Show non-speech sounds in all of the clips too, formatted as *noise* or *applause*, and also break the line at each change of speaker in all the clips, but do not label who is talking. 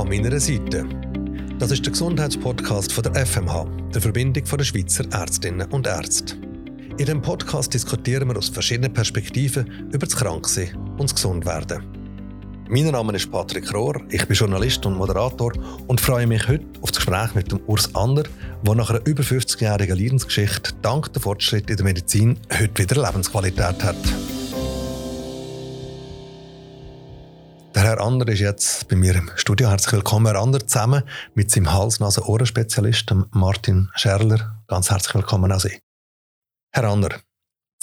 an meiner Seite. Das ist der Gesundheitspodcast von der FMH, der Verbindung der Schweizer Ärztinnen und Ärzte. In diesem Podcast diskutieren wir aus verschiedenen Perspektiven über das Kranksein und das Gesundwerden. Mein Name ist Patrick Rohr, ich bin Journalist und Moderator und freue mich heute auf das Gespräch mit dem Urs Ander, der nach einer über 50-jährigen Leidensgeschichte dank der Fortschritte in der Medizin heute wieder Lebensqualität hat. Der Herr Ander ist jetzt bei mir im Studio. Herzlich willkommen, Herr Ander, zusammen mit seinem Hals-Nasen-Ohren-Spezialisten Martin Scherler. Ganz herzlich willkommen an Sie. Herr Ander,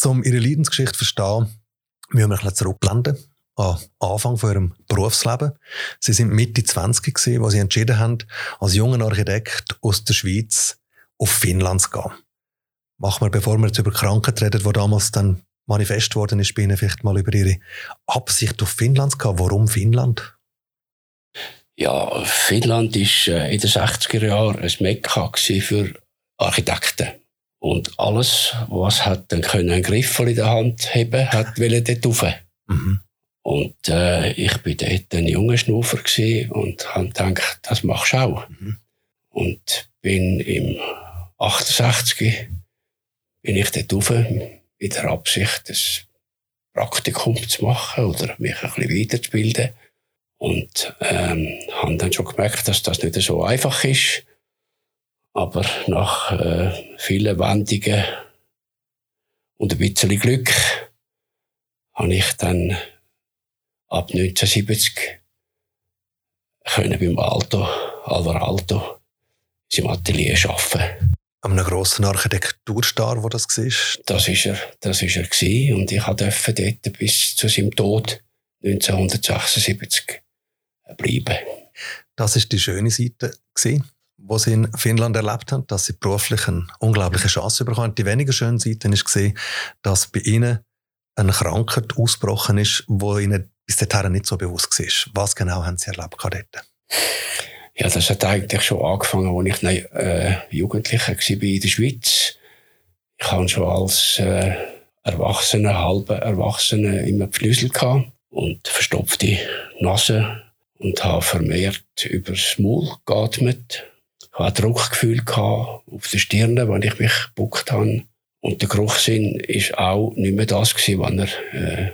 um Ihre Leidensgeschichte zu verstehen, müssen wir ein bisschen zurückblenden an Anfang von Ihrem Berufsleben. Sie sind Mitte 20 gewesen, als Sie entschieden haben, als junger Architekt aus der Schweiz auf Finnland zu gehen. Machen wir, bevor wir jetzt über Krankheit reden, die damals dann manifest worden ist bei Ihnen, vielleicht mal über Ihre Absicht auf Finnland gehen. Warum Finnland?
Ja, Finnland war äh, in den 60er Jahren ein Mekka für Architekten. Und alles, was hat dann können, einen Griff in der Hand haben hat *laughs* wollte dort rauf. Mhm. Und äh, ich bin dort ein junger Schnuffer und habe gedacht, das machst du auch. Mhm. Und bin im 68 bin ich dort rauf in der Absicht, ein Praktikum zu machen oder mich ein bisschen weiterzubilden. Und ähm, habe dann schon gemerkt, dass das nicht so einfach ist. Aber nach äh, vielen Wendungen und ein bisschen Glück habe ich dann ab 1970 können beim Alto, Alvar Alto, in Atelier arbeiten
einem grossen Architekturstar, wo das war?
Das ist er, das ist er gewesen. und ich durfte dort bis zu seinem Tod 1976 bleiben.
Das ist die schöne Seite gewesen, wo sie in Finnland erlebt haben, dass sie beruflich eine unglaubliche Chance bekommen. Die weniger schöne Seite ist gesehen, dass bei ihnen eine Krankheit ausgebrochen ist, wo ihnen bis dahin nicht so bewusst war. Was genau haben sie erlebt dort?
Ja, das hat eigentlich schon angefangen, als ich äh, Jugendlicher war in der Schweiz. Ich hatte schon als äh, Erwachsener, halber Erwachsener immer Pflüsel gehabt und verstopfte Nase und habe vermehrt übers Maul geatmet. Ich hatte Druckgefühl auf der Stirn, wenn ich mich gebuckt habe. Und der Geruchssinn war auch nicht mehr das, was er äh,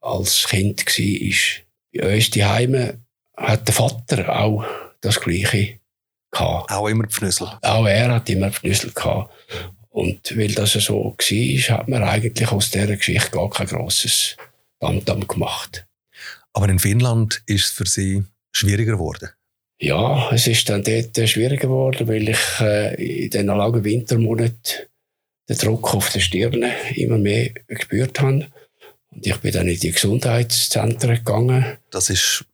als Kind war. Bei uns die Heime hat der Vater auch das Gleiche gehabt.
Auch immer Pfnüssel?
Auch er hat immer Pfnüssel gehabt. Und weil das so war, hat man eigentlich aus dieser Geschichte gar kein grosses Tamtam gemacht.
Aber in Finnland ist es für Sie schwieriger geworden?
Ja, es ist dann dort schwieriger geworden, weil ich äh, in den langen Wintermonaten den Druck auf der Stirn immer mehr gespürt habe. Und ich bin dann in die Gesundheitszentren gegangen.
Das ist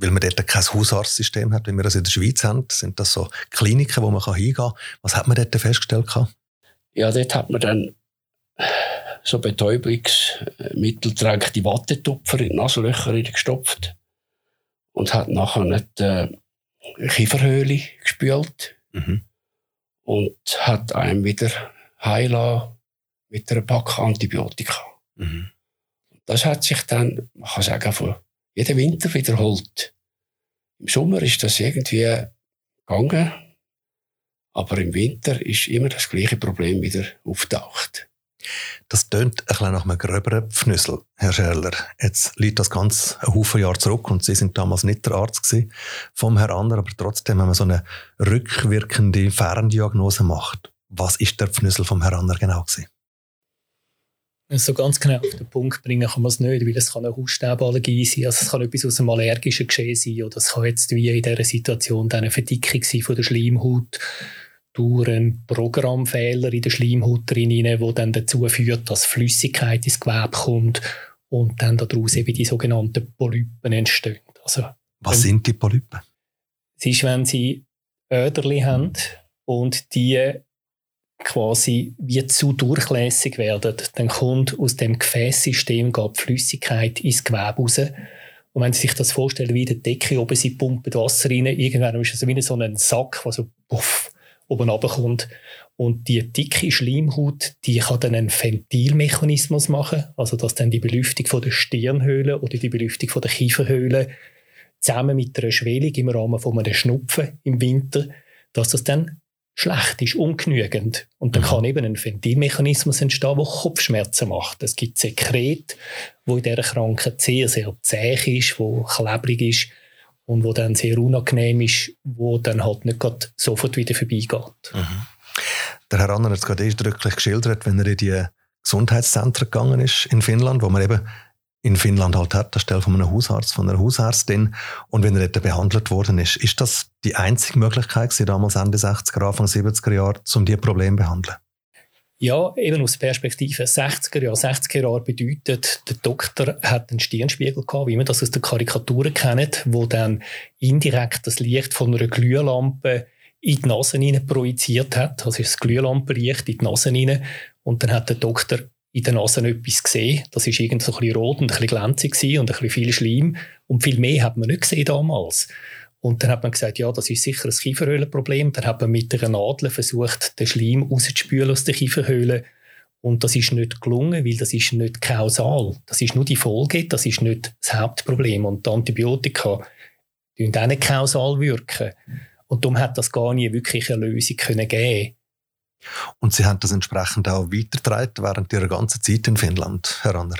weil man dort kein Hausarztsystem hat, wie wir das in der Schweiz haben. Sind das so Kliniken, wo man hingehen kann? Was hat man dort festgestellt?
Ja, dort hat man dann so Betäubungsmittel die Wattetupfer in die Nasenlöcher gestopft und hat nachher nicht äh, Kieferhöhle gespült mhm. und hat einem wieder heilen mit einer Pack Antibiotika. Mhm. Das hat sich dann, man kann sagen, von jeden Winter wiederholt. Im Sommer ist das irgendwie gegangen, aber im Winter ist immer das gleiche Problem wieder auftaucht.
Das tönt ein bisschen nach einem gröberen Pfnüssel, Herr Scherler. Jetzt liegt das ganz ein Haufen Jahre zurück und Sie sind damals nicht der Arzt vom Herrn Ander, aber trotzdem, wenn man so eine rückwirkende Ferndiagnose macht, was ist der Pfnüssel vom Herrn Ander genau gewesen?
So ganz genau auf den Punkt bringen kann man es nicht, weil es kann eine Hausstaballergie sein, also es kann etwas aus einem allergischen Geschehen sein oder es kann jetzt wie in dieser Situation eine Verdickung sein von der Schleimhaut durch einen Programmfehler in der Schleimhaut drin, der dann dazu führt, dass Flüssigkeit ins Gewebe kommt und dann daraus eben die sogenannten Polypen entstehen. Also,
Was sind die Polypen?
Es ist, wenn sie Öderli haben und die quasi wie zu durchlässig werden, dann kommt aus dem Gefäßsystem die Flüssigkeit ins Gewebe raus. Und wenn Sie sich das vorstellen, wie der Decke oben, Sie pumpen Wasser rein, irgendwann ist es wie so ein Sack, der so puff, oben runterkommt. Und die dicke Schleimhaut, die kann dann einen Ventilmechanismus machen, also dass dann die Belüftung von der Stirnhöhle oder die Belüftung von der Kieferhöhle zusammen mit einer Schwellung im Rahmen von einem Schnupfen im Winter, dass das dann schlecht ist, ungenügend. Und dann mhm. kann eben ein Ventilmechanismus entstehen, der Kopfschmerzen macht. Es gibt Sekret, wo in dieser Krankheit sehr, sehr zäh ist, wo klebrig ist und wo dann sehr unangenehm ist, wo dann halt nicht sofort wieder vorbeigeht. Mhm.
Der Herr Anner hat es gerade eindrücklich geschildert, wenn er in die Gesundheitszentren gegangen ist in Finnland, wo man eben in Finnland halt hat, anstelle von einem Hausarzt, von einer Hausärztin. Und wenn er dort behandelt worden ist, ist das die einzige Möglichkeit gewesen, damals Ende 60er, Anfang 70er Jahre, um diese Probleme zu behandeln?
Ja, eben aus der Perspektive 60er Jahre. 60er Jahre bedeutet, der Doktor hat einen Stirnspiegel gehabt, wie man das aus der Karikatur kennt, wo dann indirekt das Licht von einer Glühlampe in die Nase projiziert hat. Also ist das Glühlampenlicht in die Nase rein. Und dann hat der Doktor in der Nase etwas gesehen. Das war irgendwie so ein bisschen rot und ein bisschen glänzig und ein bisschen viel Schleim. Und viel mehr hat man nicht gesehen damals. Und dann hat man gesagt, ja, das ist sicher ein Kieferhöhlenproblem. Dann hat man mit einer Nadel versucht, den Schleim rauszuspülen aus der Kieferhöhle. Und das ist nicht gelungen, weil das ist nicht kausal. Das ist nur die Folge, das ist nicht das Hauptproblem. Und die Antibiotika wirken auch nicht kausal wirken. Und darum hat das gar nie wirklich eine Lösung können geben
und Sie haben das entsprechend auch weitergetragen während Ihrer ganzen Zeit in Finnland, Herr Anner?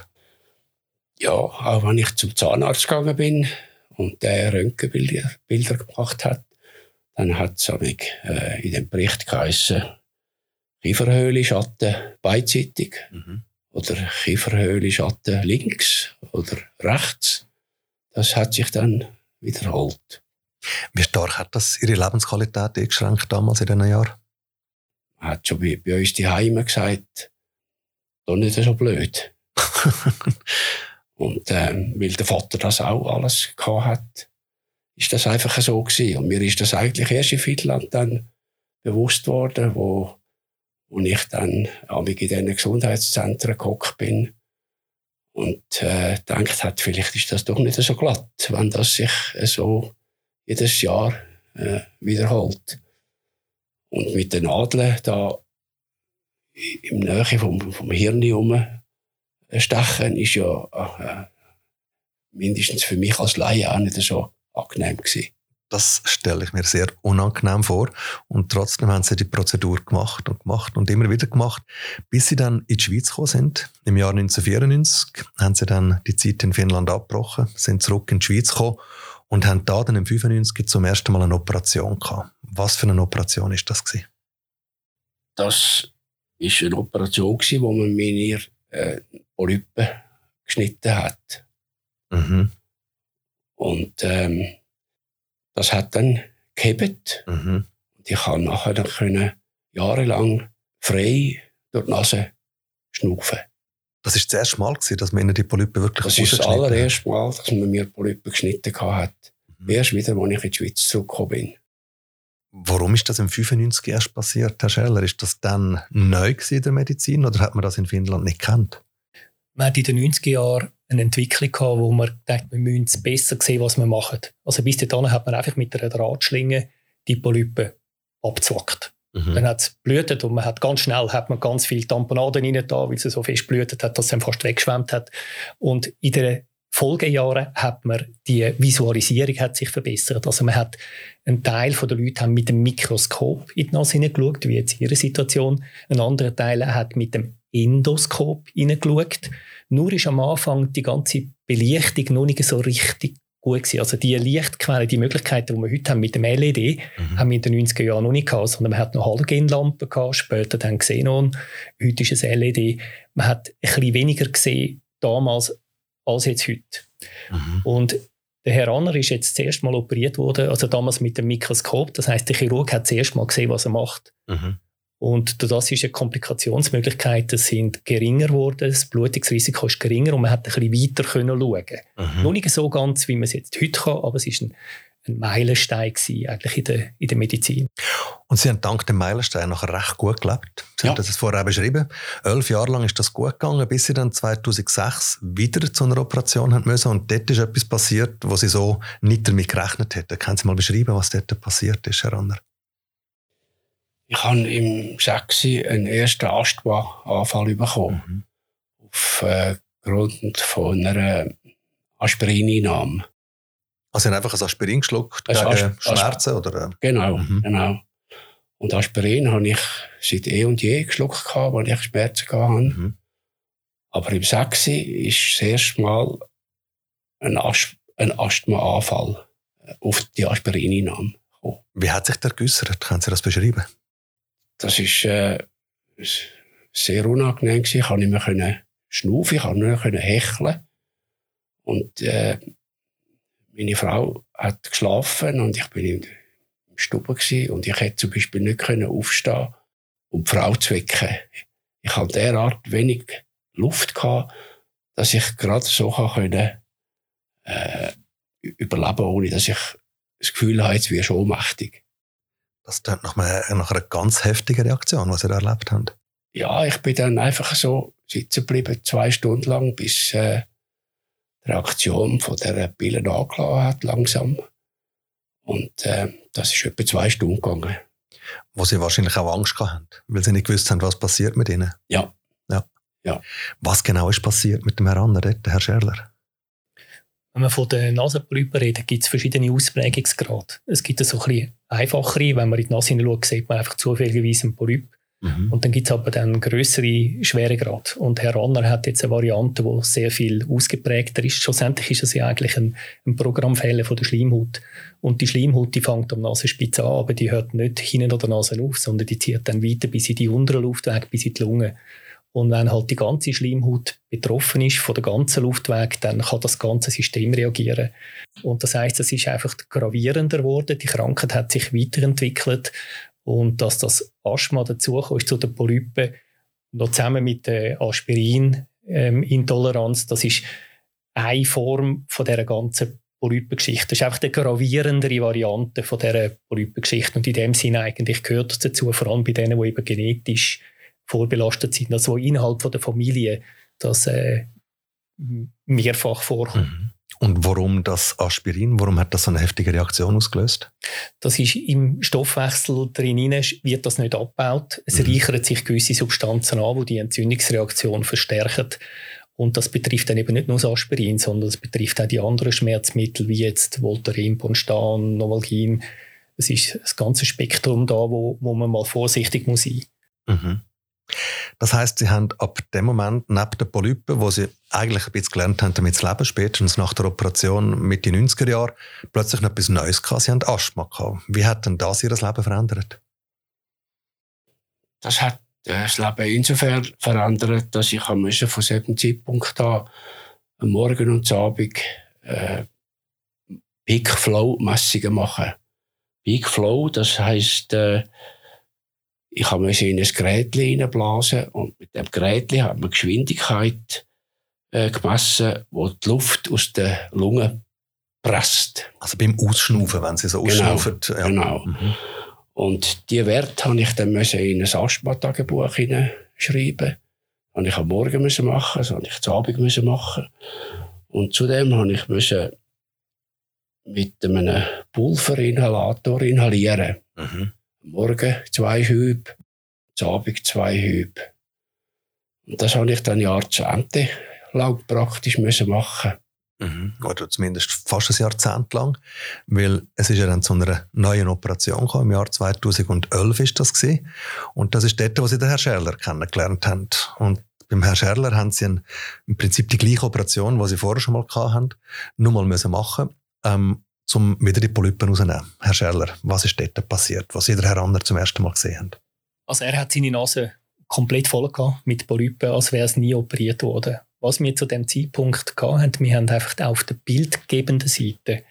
Ja, auch wenn ich zum Zahnarzt gegangen bin und der Röntgenbilder Bilder gemacht hat, dann hat es äh, in dem Bericht geheißen, Kieferhöhle Schatten beidseitig mhm. oder Kieferhöhle Schatten links oder rechts. Das hat sich dann wiederholt.
Wie stark hat das Ihre Lebensqualität eingeschränkt damals in diesen Jahren?
Hat schon bei, bei uns die Heime gesagt, doch nicht so blöd. *laughs* und ähm, weil der Vater das auch alles gehabt hat, ist das einfach so gewesen. Und mir ist das eigentlich erst in Finnland dann bewusst worden, wo, wo ich dann in diesen Gesundheitszentren gehockt bin und äh, gedacht hat, vielleicht ist das doch nicht so glatt, wenn das sich so jedes Jahr äh, wiederholt. Und mit den Nadeln da im Nähe vom, vom Hirn herum stechen, ist ja äh, mindestens für mich als Laie auch nicht so angenehm gewesen.
Das stelle ich mir sehr unangenehm vor. Und trotzdem haben sie die Prozedur gemacht und gemacht und immer wieder gemacht, bis sie dann in die Schweiz gekommen sind. Im Jahr 1994 haben sie dann die Zeit in Finnland abgebrochen, sind zurück in die Schweiz gekommen und haben da dann im 95 zum ersten Mal eine Operation gehabt. Was für eine Operation ist das gewesen?
Das ist eine Operation gewesen, wo man mir äh, Polypen geschnitten hat. Mhm. Und ähm, das hat dann gehebt. Mhm. Und ich konnte nachher dann können jahrelang frei durch die Nase schnaufen.
Das war das erste Mal, dass man die Polypen wirklich
Das ist das allererste Mal, dass man mir Polypen geschnitten hat. Mhm. Erst wieder, als ich in die Schweiz zurückgekommen bin.
Warum ist das im 95 erst passiert, Herr Scheller? Ist das dann neu in der Medizin oder hat man das in Finnland nicht gekannt?
Man hat in den 90er Jahren eine Entwicklung gehabt, wo man dachte, wir müssen besser sehen, was wir machen. Also bis dahin hat man einfach mit einer Drahtschlinge die Polypen abgezwackt. Mhm. Dann hat es blutet und man hat ganz schnell hat man ganz viel Tamponaden rein da, weil es so fest blutet hat, dass es dann fast weggeschwemmt hat. Und in den Folgejahren hat man die Visualisierung hat sich verbessert. Also man hat ein Teil der Leute mit dem Mikroskop in die Nase hineingeschaut, wie jetzt ihre Situation. Ein anderer Teil hat mit dem Endoskop hineingeschaut. Nur ist am Anfang die ganze Belichtung noch nicht so richtig gut gewesen. Also die Lichtquellen, die Möglichkeiten, die wir heute haben mit dem LED, mhm. haben wir in den 90er Jahren noch nicht gehabt, sondern man hat noch Halogenlampen gehabt, später dann Xenon, heute ist es LED. Man hat ein bisschen weniger gesehen damals als jetzt heute. Mhm. Und der Herr Anner ist jetzt zuerst mal operiert worden, also damals mit dem Mikroskop. Das heißt, der Chirurg hat zuerst mal gesehen, was er macht. Mhm. Und das ist eine Komplikationsmöglichkeiten sind geringer geworden, das Blutungsrisiko ist geringer und man hat ein bisschen weiter können schauen. Mhm. Noch nicht so ganz, wie man es jetzt heute kann, aber es ist ein, ein Meilenstein gewesen, eigentlich in der, in der Medizin.
Und Sie haben dank dem Meilenstein nachher recht gut gelebt. Sie ja. haben das vorher beschrieben. Elf Jahre lang ist das gut gegangen, bis Sie dann 2006 wieder zu einer Operation haben müssen. Und dort ist etwas passiert, wo Sie so nicht damit gerechnet hätten. Können Sie mal beschreiben, was dort passiert ist, Herr Anner?
Ich habe im 6. einen ersten Asthma-Anfall bekommen. Mhm. Aufgrund äh, von einer Aspirininahme.
Also Sie haben einfach ein Aspirin geschluckt gegen Asp Schmerzen? oder?
Äh? Genau, mhm. genau. Und Aspirin habe ich seit eh und je geschluckt, weil ich Schmerzen hatte. Mhm. Aber im Sechsi ist das erste Mal ein, As ein Asthmaanfall auf die Aspirinnahme gekommen.
Wie hat sich der geäussert? Können Sie das beschreiben?
Das ist äh, sehr unangenehm. Ich konnte nicht mehr schnaufen, ich konnte nur mehr hecheln. Und äh, meine Frau hat geschlafen und ich bin in der Stube gewesen, und ich hätte zum Beispiel nicht können aufstehen um die Frau zu wecken. Ich hatte derart wenig Luft gehabt, dass ich gerade so können, äh, überleben ohne dass ich das Gefühl habe, jetzt wäre schon ohnmächtig.
Das klingt nach, nach einer ganz heftigen Reaktion, was ihr erlebt habt.
Ja, ich bin dann einfach so sitzen geblieben, zwei Stunden lang, bis äh, die Reaktion von der Pille angelassen hat, langsam. Und äh, das ist etwa zwei Stunden gegangen.
Wo Sie wahrscheinlich auch Angst hatten, weil Sie nicht gewusst haben, was passiert mit Ihnen.
Ja.
ja. ja. Was genau ist passiert mit dem Herrn Anner, Herr Scherler?
Wenn man von den Nasenpolypen redet, gibt es verschiedene Ausprägungsgrade. Es gibt so ein bisschen einfachere, wenn man in die Nase hineinschaut, sieht man einfach zufälligerweise einen Polyp. Mhm. Und dann gibt es aber dann größere Schweregrad. Und Herr Ranner hat jetzt eine Variante, die sehr viel ausgeprägter ist. Schlussendlich ist es ja eigentlich ein, ein Programmfehler von der Schleimhaut. Und die Schleimhaut, die fängt am Nasenspitze an, aber die hört nicht hinten oder Nase auf, sondern die zieht dann weiter bis in die unteren Luftwege, bis in die Lunge. Und wenn halt die ganze Schleimhaut betroffen ist von der ganzen Luftweg, dann kann das ganze System reagieren. Und das heißt, es ist einfach gravierender geworden. Die Krankheit hat sich weiterentwickelt und dass das Asthma dazukommt zu den Polypen, noch zusammen mit der Aspirin-Intoleranz, das ist eine Form von dieser ganzen Polypengeschichte. Das ist einfach die gravierendere Variante von dieser Polypengeschichte. Und in dem Sinne eigentlich gehört das dazu, vor allem bei denen, die eben genetisch vorbelastet sind, also innerhalb von der Familie das äh, mehrfach vorkommt. Mhm.
Und warum das Aspirin? Warum hat das so eine heftige Reaktion ausgelöst?
Das ist im Stoffwechsel drin, wird das nicht abgebaut. Es mhm. reichern sich gewisse Substanzen an, die die Entzündungsreaktion verstärken. Und das betrifft dann eben nicht nur das Aspirin, sondern es betrifft auch die anderen Schmerzmittel, wie jetzt Voltaren, Ponstan, Novalgin. Es ist das ganze Spektrum da, wo, wo man mal vorsichtig muss sein.
Mhm. Das heißt, sie haben ab dem Moment neben den Polypen, wo sie eigentlich ein bisschen gelernt haben, damit zu leben, spätestens nach der Operation mit den 90er Jahren, plötzlich noch etwas Neues gehabt. Sie haben Asthma gehabt. Wie hat denn das ihr Leben verändert?
Das hat äh, das Leben insofern verändert, dass ich von diesem Zeitpunkt an am Morgen und am Abend äh, Peak Flow Messungen machen. Peak Flow, das heisst, äh, ich habe in ein Gerät hineinblasen und mit dem Gerät hat man Geschwindigkeit äh, gemessen, wo die Luft aus den Lungen presst.
Also beim Ausschnaufen, wenn sie so
genau,
ausschnaufen.
Ja. Genau. Mhm. Und die Werte habe ich dann in ein Asthma-Tagebuch hineinschreiben. Das ich am Morgen müssen machen, das habe ich am Abend müssen machen. Und zudem habe ich müssen mit einem Pulverinhalator inhalieren. Mhm. Morgen zwei Hübe, am Abend zwei Hübe. Und das habe ich dann Jahrzehnte lang praktisch müssen machen
mhm. Oder zumindest fast ein Jahrzehnt lang. Weil es ist ja dann zu einer neuen Operation gekommen. Im Jahr 2011 ist das gewesen. Und das ist dort, wo Sie den Herrn Scherler kennengelernt haben. Und beim Herrn Scherler haben Sie ein, im Prinzip die gleiche Operation, die Sie vorher schon mal hatten, nur mal müssen machen. Ähm, um wieder die Polypen rauszunehmen. Herr Scheller, was ist dort passiert, was Sie der Herr Anner zum ersten Mal gesehen haben?
Also er hat seine Nase komplett voll mit Polypen, als wäre es nie operiert worden. Was wir zu dem Zeitpunkt hatten, wir haben einfach auf der bildgebenden Seite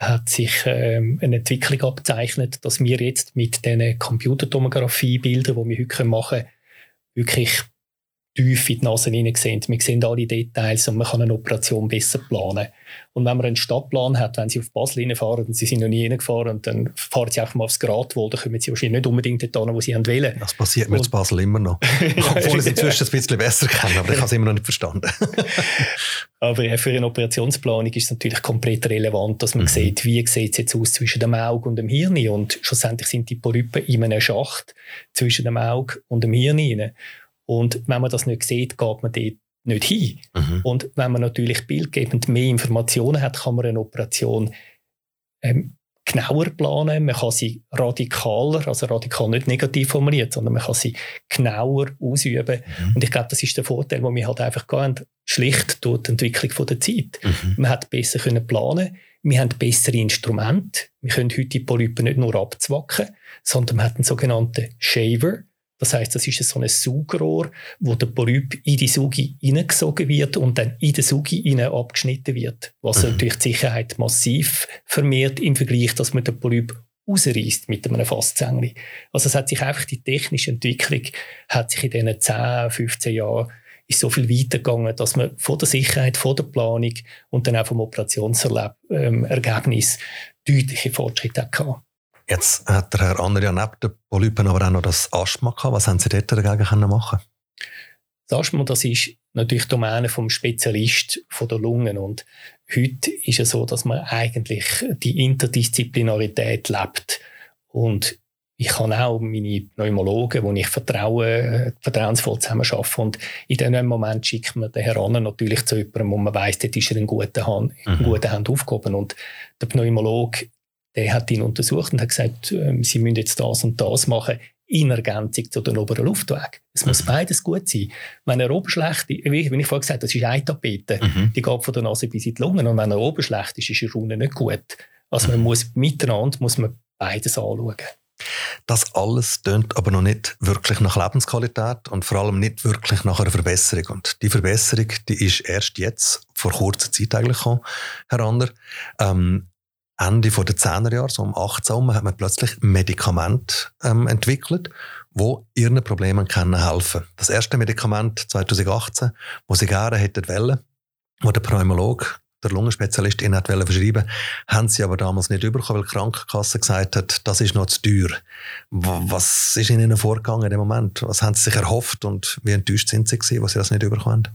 hat sich ähm, eine Entwicklung abzeichnet, dass wir jetzt mit diesen Computertomographie-Bildern, die wir heute machen wirklich tief in die Nase hineinsehen. Wir sehen alle Details und man kann eine Operation besser planen. Und wenn man einen Stadtplan hat, wenn Sie auf Basel fahren und Sie sind noch nie hingefahren dann fahren Sie einfach mal aufs Gratwohl, dann kommen Sie wahrscheinlich nicht unbedingt dort hin, wo Sie wollen.
Das passiert mir in Basel immer noch. *laughs* Obwohl ich es inzwischen ein bisschen besser kenne, aber ich habe es immer noch nicht verstanden. *laughs*
aber für eine Operationsplanung ist es natürlich komplett relevant, dass man mhm. sieht, wie sieht es jetzt aus zwischen dem Auge und dem Hirn. Und schlussendlich sind die Polypen in einem Schacht zwischen dem Auge und dem Hirn. Und wenn man das nicht sieht, geht man dort nicht hin. Mhm. Und wenn man natürlich bildgebend mehr Informationen hat, kann man eine Operation ähm, genauer planen, man kann sie radikaler, also radikal nicht negativ formuliert, sondern man kann sie genauer ausüben. Mhm. Und ich glaube, das ist der Vorteil, den wir halt einfach haben, schlicht durch die Entwicklung der Zeit. Mhm. Man hat besser können planen, wir haben bessere Instrumente. Wir können heute die Polypen nicht nur abzwacken, sondern wir haben einen sogenannten Shaver. Das heißt, das ist so ein Saugrohr, wo der Polyp in die Sugi hineingesogen wird und dann in den Sugi hinein abgeschnitten wird. Was mhm. natürlich die Sicherheit massiv vermehrt im Vergleich, dass man den Polyp rausreißt mit einem Fastzängli. Also es hat sich einfach die technische Entwicklung hat sich in diesen 10, 15 Jahren ist so viel weitergegangen, dass man von der Sicherheit, von der Planung und dann auch vom Operationsergebnis ähm, deutliche Fortschritte hatte.
Jetzt hat der Herr Ander ja neben den Polypen aber auch noch das Asthma gehabt. Was haben Sie dort dagegen machen
Das Asthma, das ist natürlich Domäne vom Spezialist von der Lungen und heute ist es so, dass man eigentlich die Interdisziplinarität lebt und ich habe auch meine Pneumologen, wo ich vertraue, vertrauensvoll zusammenarbeite. Und in diesem Moment schickt man den Herrn natürlich zu jemandem, wo man weiss, dort ist er in guten Hand, in mhm. guten Hand aufgehoben. Und der Pneumologe der hat ihn untersucht und hat gesagt, äh, sie müssen jetzt das und das machen in Ergänzung zu den oberen Luftwegen. Es muss mhm. beides gut sein. Wenn er oben schlecht ist, wie ich vorhin gesagt habe, das ist eine Tapete, mhm. die geht von der Nase bis in die Lungen und wenn er oben schlecht ist, ist er unten nicht gut. Also man mhm. muss miteinander muss man beides anschauen.
Das alles tönt aber noch nicht wirklich nach Lebensqualität und vor allem nicht wirklich nach einer Verbesserung. Und die Verbesserung, die ist erst jetzt, vor kurzer Zeit eigentlich gekommen, Herr Ander. Ähm, Ende der 10er Jahre, so um 18 hat man plötzlich Medikamente ähm, entwickelt, wo ihren Problemen können helfen. Das erste Medikament 2018, wo sie gerne hätten wollen, wo der Pneumologe, der Lungenspezialist ihnen hat verschreiben haben sie aber damals nicht bekommen, weil die Krankenkasse gesagt hat, das ist noch zu teuer. Was ist ihnen vorgegangen in dem Moment? Was haben sie sich erhofft und wie enttäuscht sind sie gewesen, was sie das nicht bekommen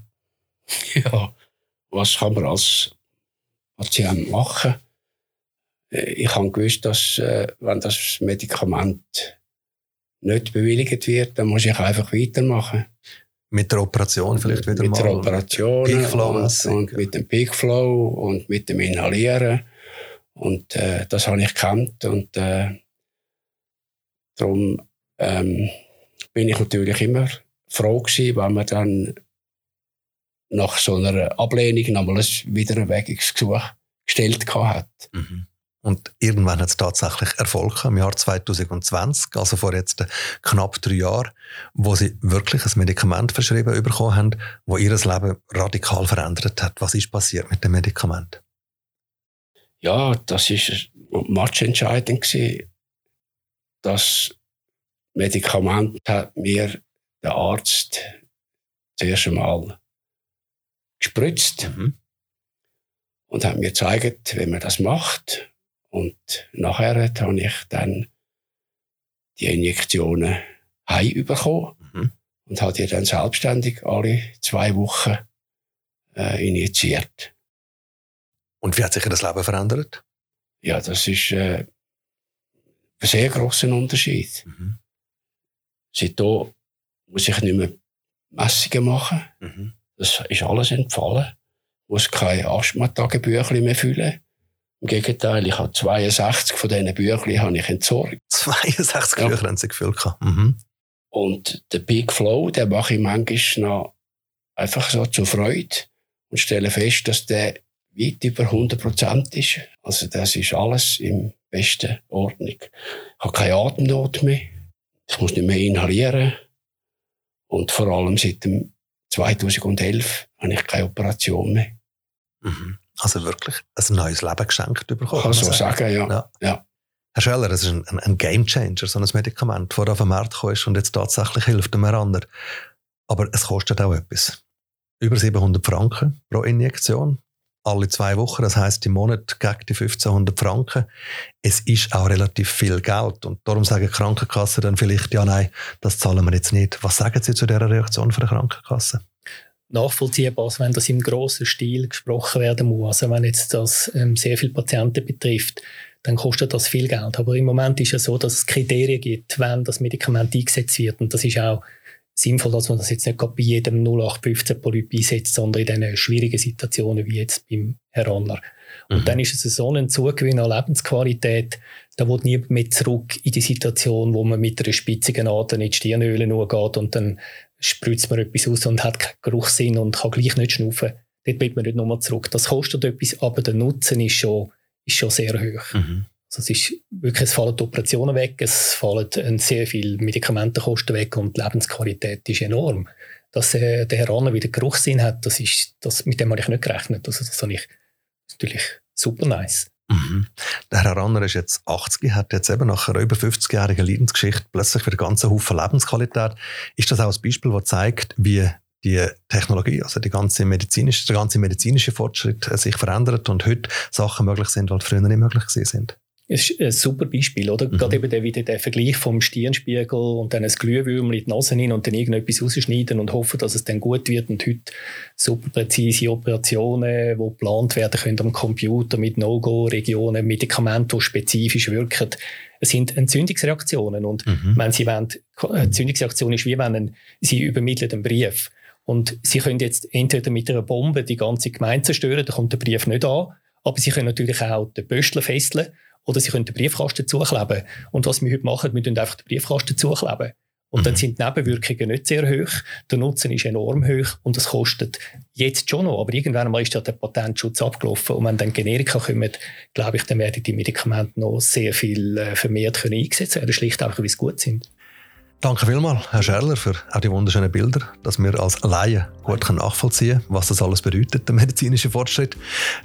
*laughs*
Ja, was kann man als Patient machen? Äh, ich habe gewusst, dass äh, wenn das Medikament nicht bewilligt wird, dann muss ich einfach weitermachen.
Mit der Operation vielleicht wieder
mit
mal?
Mit der Operation und, und, mit dem Peak Flow und mit dem Inhalieren. Und äh, das habe ich gekannt und äh, darum ähm, bin ich natürlich immer froh gewesen, wenn man dann nach so einer Ablehnung nochmal wieder ein Wegungsgesuch gestellt hat. Mhm.
Und irgendwann hat es tatsächlich Erfolg im Jahr 2020, also vor jetzt knapp drei Jahren, wo sie wirklich ein Medikament verschrieben bekommen haben, wo ihr Leben radikal verändert hat. Was ist passiert mit dem Medikament?
Ja, das ist matchentscheidend gewesen. Das Medikament hat mir der Arzt zuerst einmal gespritzt mhm. und hat mir gezeigt, wie man das macht und nachher habe ich dann die Injektionen heimbekommen mhm. und habe die dann selbstständig alle zwei Wochen äh, injiziert.
Und wie hat sich das Leben verändert?
Ja, das ist äh, ein sehr grosser Unterschied. Mhm. Seitdem muss ich nicht mehr Messungen machen. Mhm. Das ist alles entfallen. Ich muss keine Asthma-Tagebücher mehr füllen. Im Gegenteil, ich habe 62 von diesen Büchern habe ich entsorgt.
62 ja. Bücher haben Sie gefüllt? Mhm.
Und der Big Flow, den mache ich manchmal noch einfach so zur Freude und stelle fest, dass der weit über 100 Prozent ist. Also das ist alles im besten Ordnung. Ich habe keine Atemnot mehr. Ich muss nicht mehr inhalieren. Und vor allem seit dem 2011 habe ich keine Operation mehr.
Mhm. Also wirklich ein neues Leben geschenkt bekommen.
Kann so sagen, sagen ja. ja. ja.
Herr Scheller, es ist ein, ein Game Changer, so ein Medikament, das auf den Markt kommt und jetzt tatsächlich hilft dem anderen. Aber es kostet auch etwas. Über 700 Franken pro Injektion. Alle zwei Wochen, das heißt im Monat gegen die 1500 Franken. Es ist auch relativ viel Geld und darum sagen die Krankenkassen dann vielleicht, ja nein, das zahlen wir jetzt nicht. Was sagen Sie zu dieser Reaktion von der Krankenkasse?
Nachvollziehbar, wenn das im grossen Stil gesprochen werden muss. Also wenn jetzt das ähm, sehr viele Patienten betrifft, dann kostet das viel Geld. Aber im Moment ist es so, dass es Kriterien gibt, wenn das Medikament eingesetzt wird. Und das ist auch sinnvoll, dass man das jetzt nicht bei jedem 0815 Polyp einsetzt, sondern in diesen schwierigen Situationen wie jetzt beim Herr Anler. Und mhm. dann ist es so ein Zugewinn an Lebensqualität, da will niemand mehr zurück in die Situation, wo man mit einer spitzigen Ader in die Stirnhöhle geht und dann spritzt man etwas aus und hat keinen Geruchssinn und kann gleich nicht schnaufen. Dort will man nicht nochmal zurück. Das kostet etwas, aber der Nutzen ist schon, ist schon sehr hoch. Mhm. Also es ist wirklich, es fallen die Operationen weg, es fallen sehr viele Medikamentenkosten weg und die Lebensqualität ist enorm. Dass äh, der Herr wieder Geruchssinn hat, das ist, das, mit dem habe ich nicht gerechnet. Also das habe ich natürlich super nice.
Mhm. Der Herr Ranner ist jetzt 80, hat jetzt eben nach einer über 50-jährigen Lebensgeschichte plötzlich wieder ganzen Haufen Lebensqualität. Ist das auch ein Beispiel, das zeigt, wie die Technologie, also die ganze medizinische, der ganze medizinische Fortschritt äh, sich verändert und heute Sachen möglich sind, die früher nicht möglich sind?
Es ist ein super Beispiel, oder? Mhm. Gerade eben der, wieder der Vergleich vom Stirnspiegel und dann ein Glühwürmel in die Nase hin und dann irgendetwas rausschneiden und hoffen, dass es dann gut wird. Und heute super präzise Operationen, die geplant werden können am Computer mit No-Go-Regionen, Medikamenten, die spezifisch wirken. Es sind Entzündungsreaktionen. Und mhm. wenn Sie wollen, Entzündungsreaktion ist wie wenn Sie übermitteln einen Brief. Und Sie können jetzt entweder mit einer Bombe die ganze Gemeinde zerstören, da kommt der Brief nicht an. Aber Sie können natürlich auch den Pöstler fesseln oder sie können den Briefkasten zukleben. Und was wir heute machen, wir einfach den Briefkasten zukleben. Und mhm. dann sind die Nebenwirkungen nicht sehr hoch, der Nutzen ist enorm hoch und es kostet jetzt schon noch, aber irgendwann einmal ist ja der Patentschutz abgelaufen und wenn dann Generika kommen, glaube ich, dann werden die Medikamente noch sehr viel äh, vermehrt können eingesetzt werden, schlicht auch, weil sie gut sind.
Danke vielmals, Herr Scherler, für auch die wunderschönen Bilder, dass wir als Laien gut nachvollziehen können, was das alles bedeutet, der medizinische Fortschritt.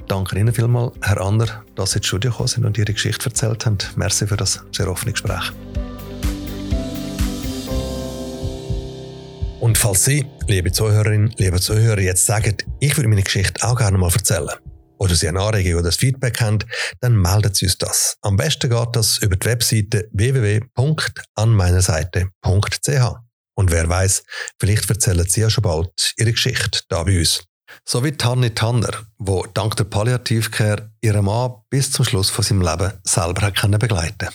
Danke Ihnen vielmals, Herr Ander, dass Sie ins Studio gekommen sind und Ihre Geschichte erzählt haben. Merci für das sehr offene Gespräch. Und falls Sie, liebe Zuhörerinnen, liebe Zuhörer, jetzt sagen, ich würde meine Geschichte auch gerne mal erzählen, oder Sie eine Anregung oder ein Feedback haben, dann melden Sie uns das. Am besten geht das über die Webseite www.anmeinerseite.ch. Und wer weiß, vielleicht erzählen Sie ja schon bald Ihre Geschichte da bei uns. So wie Tanni Tanner, wo dank der Palliativcare ihren Mann bis zum Schluss von seinem Leben selber begleiten